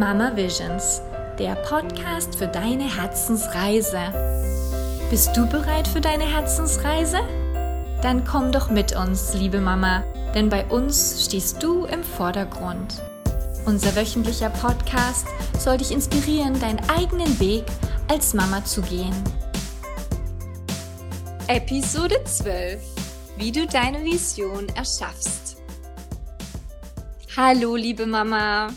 Mama Visions, der Podcast für deine Herzensreise. Bist du bereit für deine Herzensreise? Dann komm doch mit uns, liebe Mama, denn bei uns stehst du im Vordergrund. Unser wöchentlicher Podcast soll dich inspirieren, deinen eigenen Weg als Mama zu gehen. Episode 12. Wie du deine Vision erschaffst. Hallo, liebe Mama.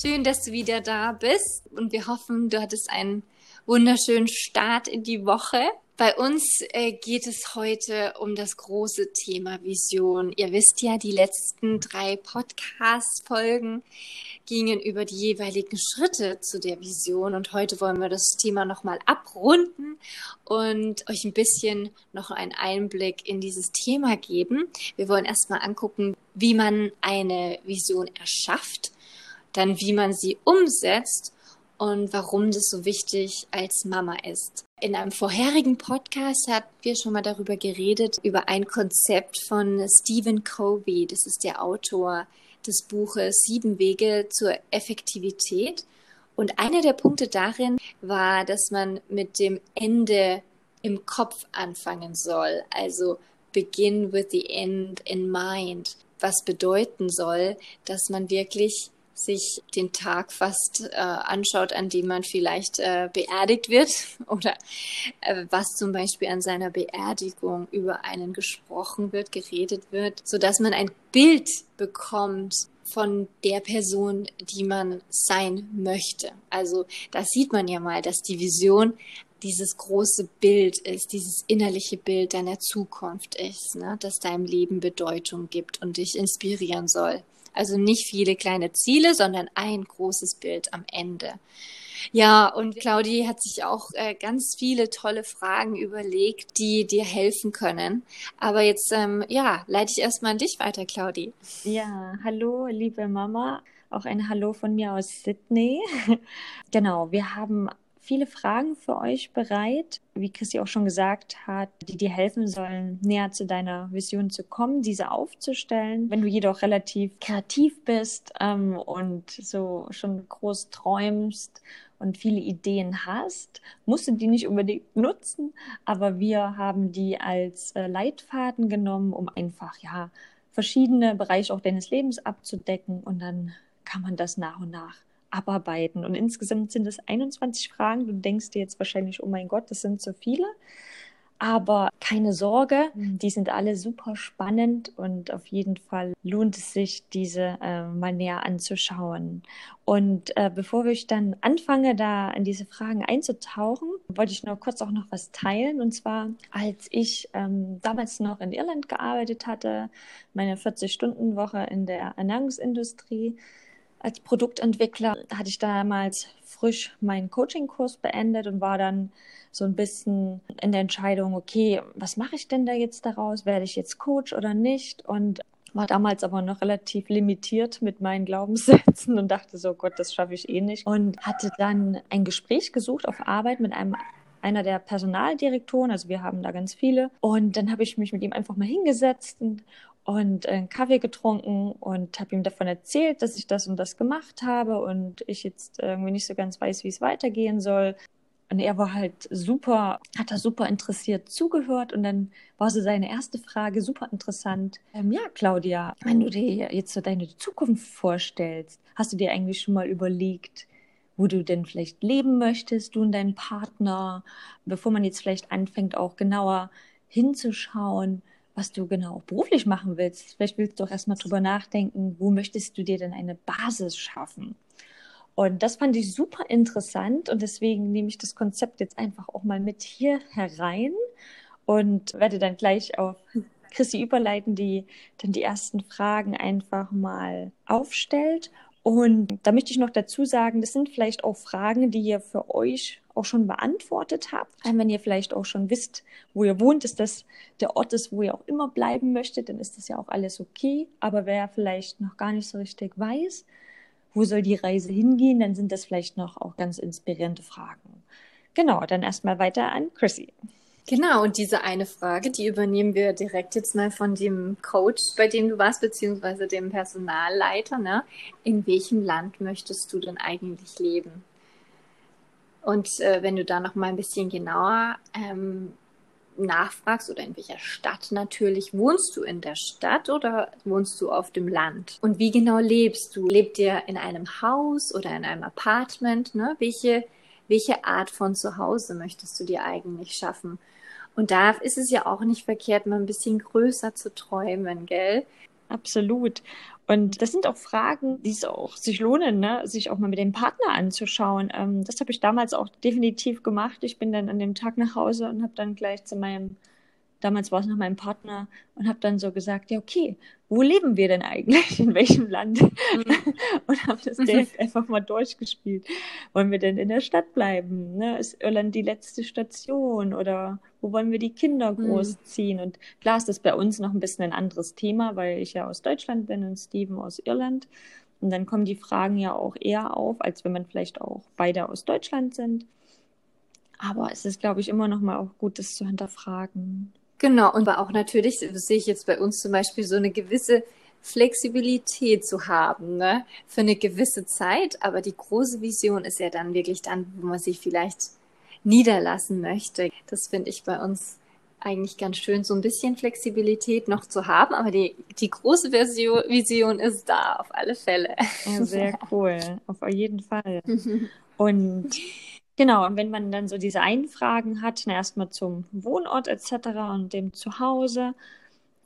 Schön, dass du wieder da bist und wir hoffen, du hattest einen wunderschönen Start in die Woche. Bei uns äh, geht es heute um das große Thema Vision. Ihr wisst ja, die letzten drei Podcast-Folgen gingen über die jeweiligen Schritte zu der Vision und heute wollen wir das Thema nochmal abrunden und euch ein bisschen noch einen Einblick in dieses Thema geben. Wir wollen erstmal angucken, wie man eine Vision erschafft dann wie man sie umsetzt und warum das so wichtig als Mama ist. In einem vorherigen Podcast hatten wir schon mal darüber geredet, über ein Konzept von Stephen Covey. Das ist der Autor des Buches Sieben Wege zur Effektivität. Und einer der Punkte darin war, dass man mit dem Ende im Kopf anfangen soll. Also begin with the end in mind. Was bedeuten soll, dass man wirklich sich den Tag fast äh, anschaut, an dem man vielleicht äh, beerdigt wird oder äh, was zum Beispiel an seiner Beerdigung über einen gesprochen wird, geredet wird, so dass man ein Bild bekommt von der Person, die man sein möchte. Also da sieht man ja mal, dass die Vision dieses große Bild ist, dieses innerliche Bild deiner Zukunft ist, ne? das deinem Leben Bedeutung gibt und dich inspirieren soll. Also nicht viele kleine Ziele, sondern ein großes Bild am Ende. Ja, und Claudi hat sich auch äh, ganz viele tolle Fragen überlegt, die dir helfen können. Aber jetzt, ähm, ja, leite ich erstmal an dich weiter, Claudi. Ja, hallo, liebe Mama. Auch ein Hallo von mir aus Sydney. genau, wir haben viele Fragen für euch bereit, wie Christi auch schon gesagt hat, die dir helfen sollen, näher zu deiner Vision zu kommen, diese aufzustellen. Wenn du jedoch relativ kreativ bist ähm, und so schon groß träumst und viele Ideen hast, musst du die nicht unbedingt nutzen, aber wir haben die als äh, Leitfaden genommen, um einfach ja verschiedene Bereiche auch deines Lebens abzudecken. Und dann kann man das nach und nach abarbeiten. Und insgesamt sind es 21 Fragen. Du denkst dir jetzt wahrscheinlich, oh mein Gott, das sind so viele. Aber keine Sorge, mhm. die sind alle super spannend und auf jeden Fall lohnt es sich, diese äh, mal näher anzuschauen. Und äh, bevor ich dann anfange, da in diese Fragen einzutauchen, wollte ich nur kurz auch noch was teilen. Und zwar, als ich ähm, damals noch in Irland gearbeitet hatte, meine 40-Stunden-Woche in der Ernährungsindustrie, als Produktentwickler hatte ich damals frisch meinen Coaching-Kurs beendet und war dann so ein bisschen in der Entscheidung, okay, was mache ich denn da jetzt daraus? Werde ich jetzt Coach oder nicht? Und war damals aber noch relativ limitiert mit meinen Glaubenssätzen und dachte so, Gott, das schaffe ich eh nicht. Und hatte dann ein Gespräch gesucht auf Arbeit mit einem einer der Personaldirektoren, also wir haben da ganz viele. Und dann habe ich mich mit ihm einfach mal hingesetzt und, und einen Kaffee getrunken und habe ihm davon erzählt, dass ich das und das gemacht habe und ich jetzt irgendwie nicht so ganz weiß, wie es weitergehen soll. Und er war halt super, hat da super interessiert zugehört und dann war so seine erste Frage super interessant. Ähm, ja, Claudia, wenn du dir jetzt so deine Zukunft vorstellst, hast du dir eigentlich schon mal überlegt, wo du denn vielleicht leben möchtest, du und dein Partner, bevor man jetzt vielleicht anfängt, auch genauer hinzuschauen, was du genau beruflich machen willst. Vielleicht willst du auch erstmal drüber nachdenken, wo möchtest du dir denn eine Basis schaffen? Und das fand ich super interessant und deswegen nehme ich das Konzept jetzt einfach auch mal mit hier herein und werde dann gleich auf Chrissy überleiten, die dann die ersten Fragen einfach mal aufstellt. Und da möchte ich noch dazu sagen, das sind vielleicht auch Fragen, die ihr für euch auch schon beantwortet habt. Wenn ihr vielleicht auch schon wisst, wo ihr wohnt, ist das der Ort ist, wo ihr auch immer bleiben möchtet, dann ist das ja auch alles okay. Aber wer vielleicht noch gar nicht so richtig weiß, wo soll die Reise hingehen, dann sind das vielleicht noch auch ganz inspirierende Fragen. Genau, dann erstmal weiter an Chrissy. Genau, und diese eine Frage, die übernehmen wir direkt jetzt mal von dem Coach, bei dem du warst, beziehungsweise dem Personalleiter. Ne? In welchem Land möchtest du denn eigentlich leben? Und äh, wenn du da noch mal ein bisschen genauer ähm, nachfragst oder in welcher Stadt natürlich, wohnst du in der Stadt oder wohnst du auf dem Land? Und wie genau lebst du? Lebt ihr in einem Haus oder in einem Apartment? Ne? Welche, welche Art von Zuhause möchtest du dir eigentlich schaffen? Und da ist es ja auch nicht verkehrt, mal ein bisschen größer zu träumen, gell? Absolut. Und das sind auch Fragen, die es auch sich lohnen, ne? sich auch mal mit dem Partner anzuschauen. Ähm, das habe ich damals auch definitiv gemacht. Ich bin dann an dem Tag nach Hause und habe dann gleich zu meinem damals war es noch mein Partner und habe dann so gesagt, ja, okay, wo leben wir denn eigentlich? In welchem Land? Mhm. und habe das direkt einfach mal durchgespielt. Wollen wir denn in der Stadt bleiben? Ne? Ist Irland die letzte Station? Oder wo wollen wir die Kinder mhm. großziehen? Mhm. Und klar ist das bei uns noch ein bisschen ein anderes Thema, weil ich ja aus Deutschland bin und Steven aus Irland. Und dann kommen die Fragen ja auch eher auf, als wenn man vielleicht auch beide aus Deutschland sind. Aber es ist, glaube ich, immer noch mal auch gut, das zu hinterfragen. Genau, und auch natürlich, sehe ich jetzt bei uns zum Beispiel, so eine gewisse Flexibilität zu haben, ne? Für eine gewisse Zeit. Aber die große Vision ist ja dann wirklich dann, wo man sich vielleicht niederlassen möchte. Das finde ich bei uns eigentlich ganz schön, so ein bisschen Flexibilität noch zu haben. Aber die, die große Version, Vision ist da, auf alle Fälle. Ja, sehr cool. Auf jeden Fall. Und Genau, und wenn man dann so diese Einfragen hat, na, erstmal zum Wohnort etc. und dem Zuhause,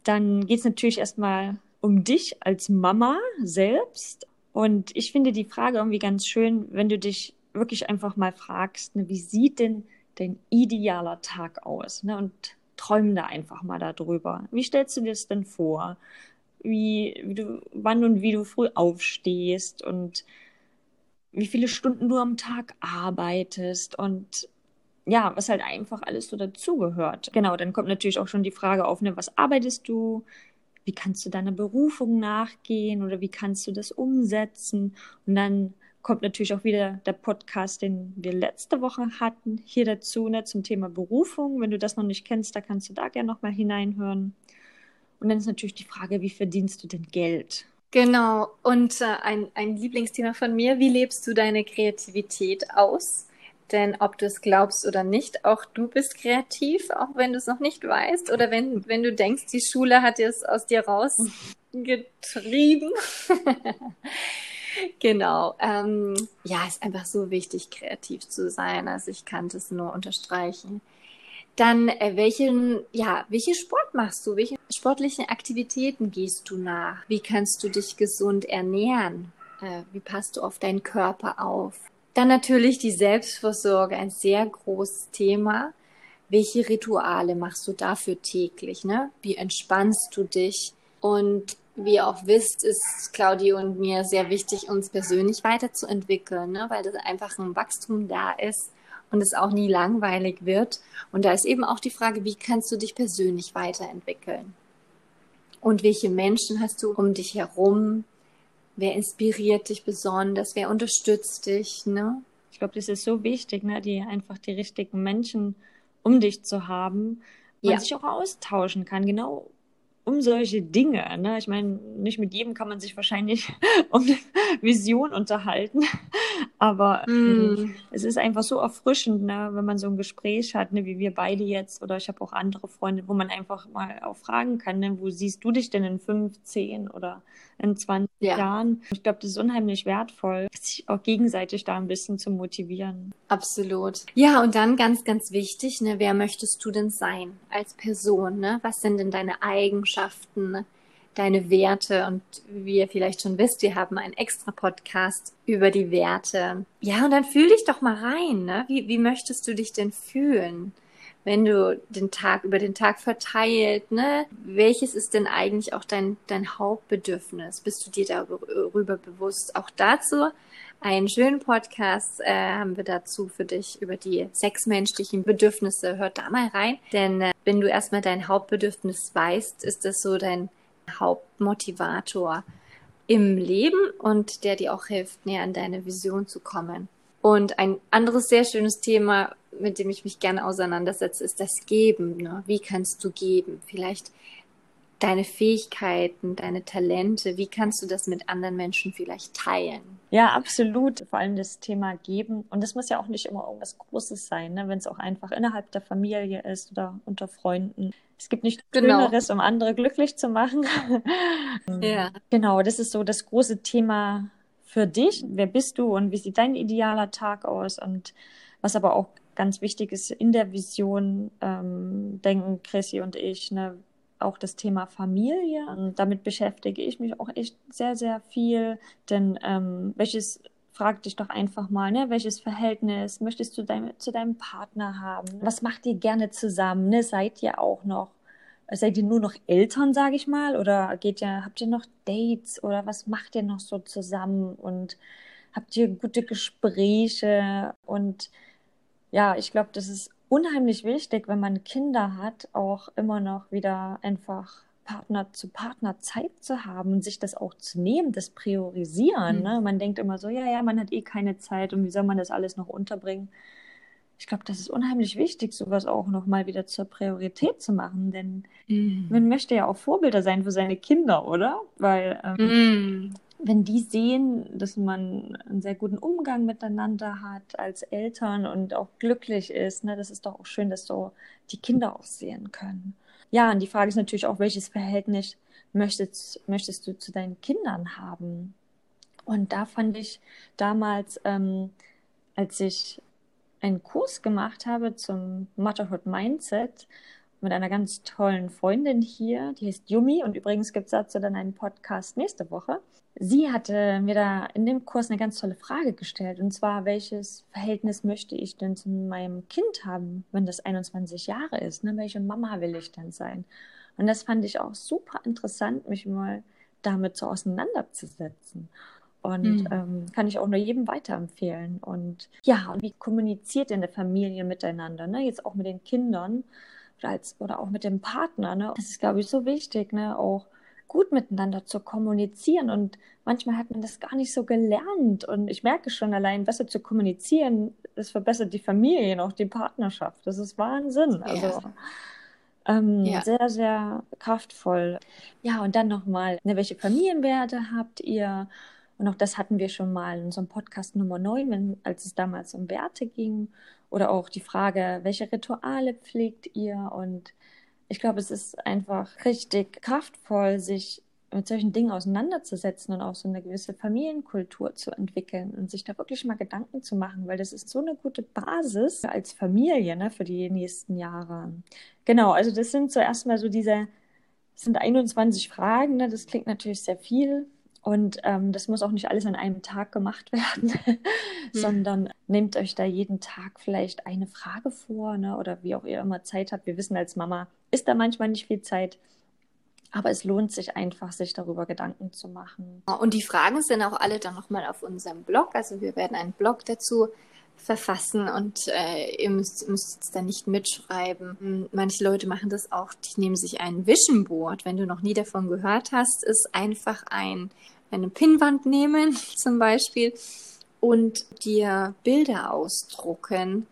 dann geht es natürlich erstmal um dich als Mama selbst. Und ich finde die Frage irgendwie ganz schön, wenn du dich wirklich einfach mal fragst, ne, wie sieht denn dein idealer Tag aus? Ne? Und träum da einfach mal darüber. Wie stellst du dir das denn vor? Wie, wie du, wann und wie du früh aufstehst und wie viele Stunden du am Tag arbeitest und ja, was halt einfach alles so dazugehört. Genau, dann kommt natürlich auch schon die Frage auf, ne, was arbeitest du? Wie kannst du deiner Berufung nachgehen oder wie kannst du das umsetzen? Und dann kommt natürlich auch wieder der Podcast, den wir letzte Woche hatten, hier dazu, ne, zum Thema Berufung. Wenn du das noch nicht kennst, da kannst du da gerne nochmal hineinhören. Und dann ist natürlich die Frage, wie verdienst du denn Geld? Genau. Und äh, ein, ein Lieblingsthema von mir, wie lebst du deine Kreativität aus? Denn ob du es glaubst oder nicht, auch du bist kreativ, auch wenn du es noch nicht weißt oder wenn, wenn du denkst, die Schule hat es aus dir rausgetrieben. genau. Ähm, ja, ist einfach so wichtig, kreativ zu sein. Also ich kann das nur unterstreichen. Dann, äh, welchen, ja, welchen Sport machst du? Welche sportlichen Aktivitäten gehst du nach? Wie kannst du dich gesund ernähren? Äh, wie passt du auf deinen Körper auf? Dann natürlich die Selbstversorge, ein sehr großes Thema. Welche Rituale machst du dafür täglich? Ne? Wie entspannst du dich? Und wie ihr auch wisst, ist Claudio und mir sehr wichtig, uns persönlich weiterzuentwickeln, ne? weil das einfach ein Wachstum da ist und es auch nie langweilig wird. Und da ist eben auch die Frage, wie kannst du dich persönlich weiterentwickeln? Und welche Menschen hast du um dich herum? Wer inspiriert dich besonders? Wer unterstützt dich? Ne? Ich glaube, das ist so wichtig, ne? die einfach die richtigen Menschen um dich zu haben, man ja. sich auch austauschen kann. Genau um solche Dinge. Ne? Ich meine, nicht mit jedem kann man sich wahrscheinlich um eine Vision unterhalten, aber mm. es ist einfach so erfrischend, ne? wenn man so ein Gespräch hat, ne? wie wir beide jetzt, oder ich habe auch andere Freunde, wo man einfach mal auch fragen kann, ne? wo siehst du dich denn in 15 oder in 20 ja. Jahren? Ich glaube, das ist unheimlich wertvoll, sich auch gegenseitig da ein bisschen zu motivieren. Absolut. Ja, und dann ganz, ganz wichtig, ne? wer möchtest du denn sein als Person? Ne? Was sind denn deine Eigenschaften? Deine Werte. Und wie ihr vielleicht schon wisst, wir haben einen extra Podcast über die Werte. Ja, und dann fühl dich doch mal rein. Ne? Wie, wie möchtest du dich denn fühlen? Wenn du den Tag über den Tag verteilt, ne? Welches ist denn eigentlich auch dein, dein Hauptbedürfnis? Bist du dir darüber bewusst? Auch dazu einen schönen Podcast äh, haben wir dazu für dich über die sechsmenschlichen Bedürfnisse. Hört da mal rein, denn äh, wenn du erstmal dein Hauptbedürfnis weißt, ist das so dein Hauptmotivator im Leben und der dir auch hilft, näher an deine Vision zu kommen. Und ein anderes sehr schönes Thema, mit dem ich mich gerne auseinandersetze, ist das Geben. Ne? Wie kannst du geben? Vielleicht deine Fähigkeiten, deine Talente, wie kannst du das mit anderen Menschen vielleicht teilen? Ja, absolut. Vor allem das Thema Geben. Und das muss ja auch nicht immer irgendwas Großes sein, ne? wenn es auch einfach innerhalb der Familie ist oder unter Freunden. Es gibt nichts genau. Schöneres, um andere glücklich zu machen. ja. Genau, das ist so das große Thema für dich. Wer bist du und wie sieht dein idealer Tag aus? Und was aber auch ganz wichtig ist in der Vision, ähm, denken Chrissy und ich, ne, auch das Thema Familie. Und damit beschäftige ich mich auch echt sehr, sehr viel. Denn ähm, welches, frag dich doch einfach mal, ne, welches Verhältnis möchtest du dein, zu deinem Partner haben? Was macht ihr gerne zusammen? Ne? Seid ihr auch noch, seid ihr nur noch Eltern, sage ich mal? Oder geht ihr, habt ihr noch Dates oder was macht ihr noch so zusammen? Und habt ihr gute Gespräche? Und ja, ich glaube, das ist unheimlich wichtig, wenn man Kinder hat, auch immer noch wieder einfach Partner zu Partner Zeit zu haben und sich das auch zu nehmen, das Priorisieren. Mhm. Ne? Man denkt immer so, ja, ja, man hat eh keine Zeit und wie soll man das alles noch unterbringen? Ich glaube, das ist unheimlich wichtig, sowas auch noch mal wieder zur Priorität zu machen, denn mhm. man möchte ja auch Vorbilder sein für seine Kinder, oder? Weil ähm, mhm wenn die sehen, dass man einen sehr guten Umgang miteinander hat als Eltern und auch glücklich ist, ne, das ist doch auch schön, dass so die Kinder auch sehen können. Ja, und die Frage ist natürlich auch, welches Verhältnis möchtest, möchtest du zu deinen Kindern haben? Und da fand ich damals, ähm, als ich einen Kurs gemacht habe zum Motherhood Mindset, mit einer ganz tollen Freundin hier, die heißt Yumi und übrigens gibt es dazu dann einen Podcast nächste Woche. Sie hatte mir da in dem Kurs eine ganz tolle Frage gestellt und zwar, welches Verhältnis möchte ich denn zu meinem Kind haben, wenn das 21 Jahre ist? Ne? Welche Mama will ich denn sein? Und das fand ich auch super interessant, mich mal damit so auseinanderzusetzen. Und mhm. ähm, kann ich auch nur jedem weiterempfehlen. Und ja, wie kommuniziert denn eine Familie miteinander? Ne? Jetzt auch mit den Kindern als, oder auch mit dem Partner. Ne? Das ist, glaube ich, so wichtig, ne? auch gut miteinander zu kommunizieren. Und manchmal hat man das gar nicht so gelernt. Und ich merke schon allein, besser zu kommunizieren, das verbessert die Familie und auch die Partnerschaft. Das ist Wahnsinn. Also ja. Ähm, ja. sehr, sehr kraftvoll. Ja, und dann nochmal, ne, welche Familienwerte habt ihr? Und auch das hatten wir schon mal in unserem Podcast Nummer 9, wenn, als es damals um Werte ging. Oder auch die Frage, welche Rituale pflegt ihr? Und ich glaube, es ist einfach richtig kraftvoll, sich mit solchen Dingen auseinanderzusetzen und auch so eine gewisse Familienkultur zu entwickeln und sich da wirklich mal Gedanken zu machen, weil das ist so eine gute Basis als Familie ne, für die nächsten Jahre. Genau, also das sind zuerst mal so diese, sind 21 Fragen, ne, das klingt natürlich sehr viel, und ähm, das muss auch nicht alles an einem Tag gemacht werden, mhm. sondern nehmt euch da jeden Tag vielleicht eine Frage vor, ne? oder wie auch ihr immer Zeit habt. Wir wissen als Mama, ist da manchmal nicht viel Zeit. Aber es lohnt sich einfach, sich darüber Gedanken zu machen. Und die Fragen sind auch alle dann nochmal auf unserem Blog. Also wir werden einen Blog dazu verfassen und äh, ihr müsst, müsst es dann nicht mitschreiben. Hm, manche Leute machen das auch, die nehmen sich ein Vision Board. Wenn du noch nie davon gehört hast, ist einfach ein, eine Pinnwand nehmen zum Beispiel und dir Bilder ausdrucken,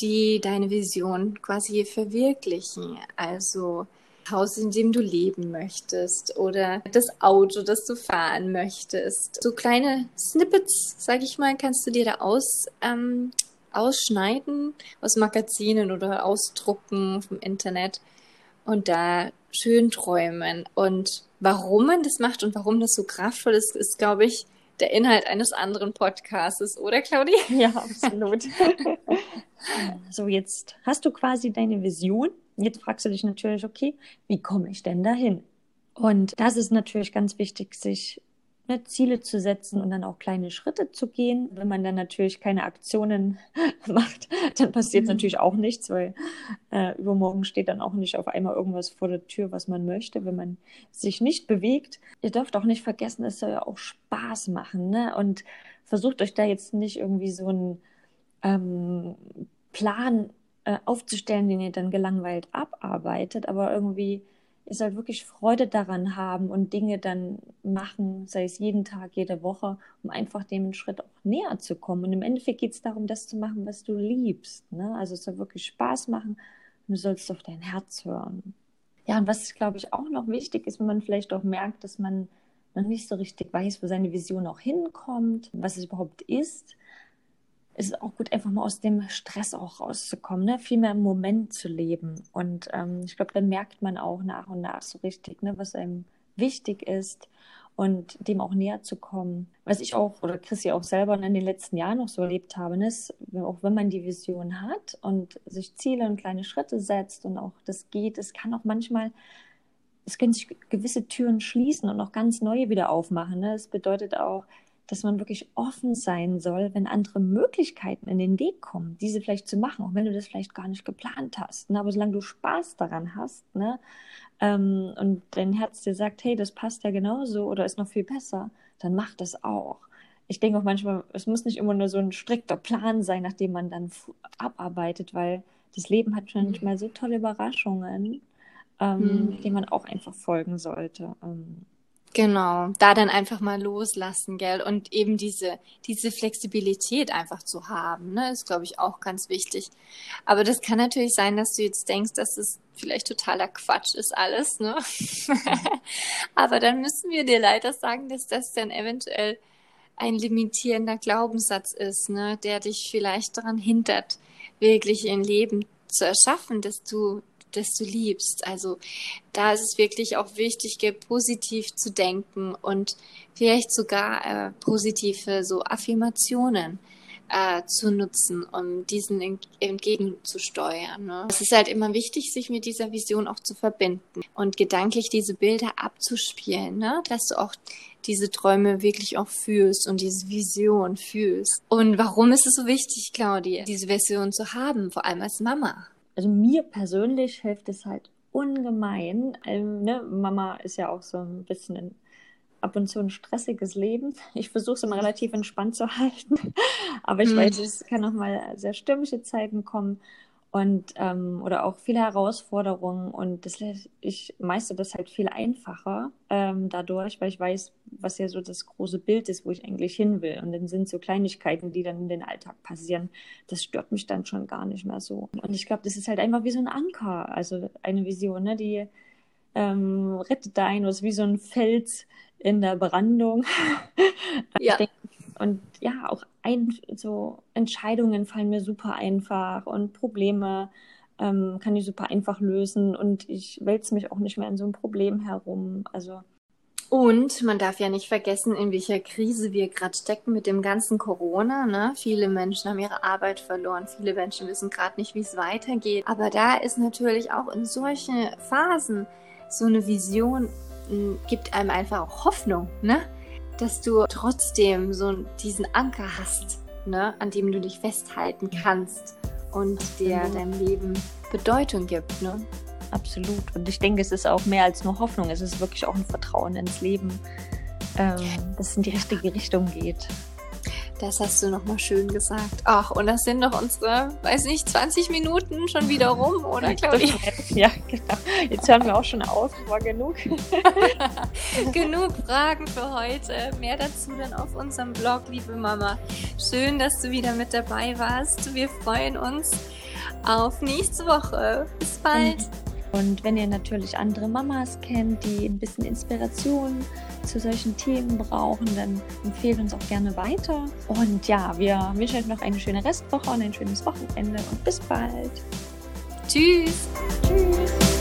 die deine Vision quasi verwirklichen. Also Haus, in dem du leben möchtest oder das Auto, das du fahren möchtest. So kleine Snippets, sag ich mal, kannst du dir da aus, ähm, ausschneiden aus Magazinen oder ausdrucken vom Internet und da schön träumen. Und warum man das macht und warum das so kraftvoll ist, ist, glaube ich, der Inhalt eines anderen Podcasts, oder Claudia? Ja, absolut. so, jetzt hast du quasi deine Vision Jetzt fragst du dich natürlich, okay, wie komme ich denn dahin? Und das ist natürlich ganz wichtig, sich ne, Ziele zu setzen und dann auch kleine Schritte zu gehen. Wenn man dann natürlich keine Aktionen macht, dann passiert mhm. natürlich auch nichts, weil äh, übermorgen steht dann auch nicht auf einmal irgendwas vor der Tür, was man möchte, wenn man sich nicht bewegt. Ihr dürft auch nicht vergessen, es soll ja auch Spaß machen. Ne? Und versucht euch da jetzt nicht irgendwie so einen ähm, Plan äh, aufzustellen, den ihr dann gelangweilt abarbeitet, aber irgendwie ihr sollt wirklich Freude daran haben und Dinge dann machen, sei es jeden Tag, jede Woche, um einfach dem Schritt auch näher zu kommen. Und im Endeffekt geht es darum, das zu machen, was du liebst. Ne? Also es soll wirklich Spaß machen und du sollst auf dein Herz hören. Ja, und was, glaube ich, auch noch wichtig ist, wenn man vielleicht auch merkt, dass man noch nicht so richtig weiß, wo seine Vision auch hinkommt, was es überhaupt ist, ist es auch gut, einfach mal aus dem Stress auch rauszukommen, ne? viel mehr im Moment zu leben. Und ähm, ich glaube, dann merkt man auch nach und nach so richtig, ne, was einem wichtig ist und dem auch näher zu kommen. Was ich auch oder Chrissy auch selber in den letzten Jahren noch so erlebt habe, ne, ist, auch wenn man die Vision hat und sich Ziele und kleine Schritte setzt und auch das geht, es kann auch manchmal es können sich gewisse Türen schließen und auch ganz neue wieder aufmachen. Ne? Das bedeutet auch, dass man wirklich offen sein soll, wenn andere Möglichkeiten in den Weg kommen, diese vielleicht zu machen, auch wenn du das vielleicht gar nicht geplant hast. Ne? Aber solange du Spaß daran hast ne? Ähm, und dein Herz dir sagt, hey, das passt ja genauso oder ist noch viel besser, dann mach das auch. Ich denke auch manchmal, es muss nicht immer nur so ein strikter Plan sein, nachdem man dann abarbeitet, weil das Leben hat schon manchmal mhm. so tolle Überraschungen, ähm, mhm. denen man auch einfach folgen sollte. Ähm, Genau, da dann einfach mal loslassen, gell? Und eben diese, diese Flexibilität einfach zu haben, ne, ist, glaube ich, auch ganz wichtig. Aber das kann natürlich sein, dass du jetzt denkst, dass es vielleicht totaler Quatsch ist alles, ne? Aber dann müssen wir dir leider sagen, dass das dann eventuell ein limitierender Glaubenssatz ist, ne, der dich vielleicht daran hindert, wirklich ein Leben zu erschaffen, dass du das du liebst. Also da ist es wirklich auch wichtig, positiv zu denken und vielleicht sogar äh, positive so Affirmationen äh, zu nutzen, um diesen entgegenzusteuern. Ne? Es ist halt immer wichtig, sich mit dieser Vision auch zu verbinden und gedanklich diese Bilder abzuspielen, ne? dass du auch diese Träume wirklich auch fühlst und diese Vision fühlst. Und warum ist es so wichtig, Claudia, diese Vision zu haben, vor allem als Mama? Also mir persönlich hilft es halt ungemein. Ähm, ne? Mama ist ja auch so ein bisschen ein, ab und zu ein stressiges Leben. Ich versuche es immer relativ entspannt zu halten, aber ich hm. weiß, es kann auch mal sehr stürmische Zeiten kommen und ähm, oder auch viele Herausforderungen und das ich meister das halt viel einfacher ähm, dadurch, weil ich weiß, was ja so das große Bild ist, wo ich eigentlich hin will und dann sind so Kleinigkeiten, die dann in den Alltag passieren, das stört mich dann schon gar nicht mehr so und ich glaube, das ist halt einfach wie so ein Anker, also eine Vision, ne, die ähm, rettet dein, ist wie so ein Fels in der Brandung. ja. Denk, und ja, auch ein, so Entscheidungen fallen mir super einfach und Probleme ähm, kann ich super einfach lösen und ich wälze mich auch nicht mehr in so ein Problem herum. Also und man darf ja nicht vergessen, in welcher Krise wir gerade stecken mit dem ganzen Corona. Ne? Viele Menschen haben ihre Arbeit verloren, viele Menschen wissen gerade nicht, wie es weitergeht. Aber da ist natürlich auch in solchen Phasen so eine Vision, gibt einem einfach auch Hoffnung. Ne? Dass du trotzdem so diesen Anker hast, ne, an dem du dich festhalten kannst und der mhm. deinem Leben Bedeutung gibt. Ne? Absolut. Und ich denke, es ist auch mehr als nur Hoffnung. Es ist wirklich auch ein Vertrauen ins Leben, ähm, dass es in die richtige Richtung geht. Das hast du nochmal schön gesagt. Ach, und das sind noch unsere, weiß nicht, 20 Minuten schon wieder rum, oder Claudia? Ja, genau. Jetzt hören wir auch schon auf, war genug. genug Fragen für heute. Mehr dazu dann auf unserem Blog, liebe Mama. Schön, dass du wieder mit dabei warst. Wir freuen uns auf nächste Woche. Bis bald. Und wenn ihr natürlich andere Mamas kennt, die ein bisschen Inspiration zu solchen Themen brauchen, dann empfehlt uns auch gerne weiter. Und ja, wir wünschen euch noch eine schöne Restwoche und ein schönes Wochenende und bis bald. Tschüss. Tschüss.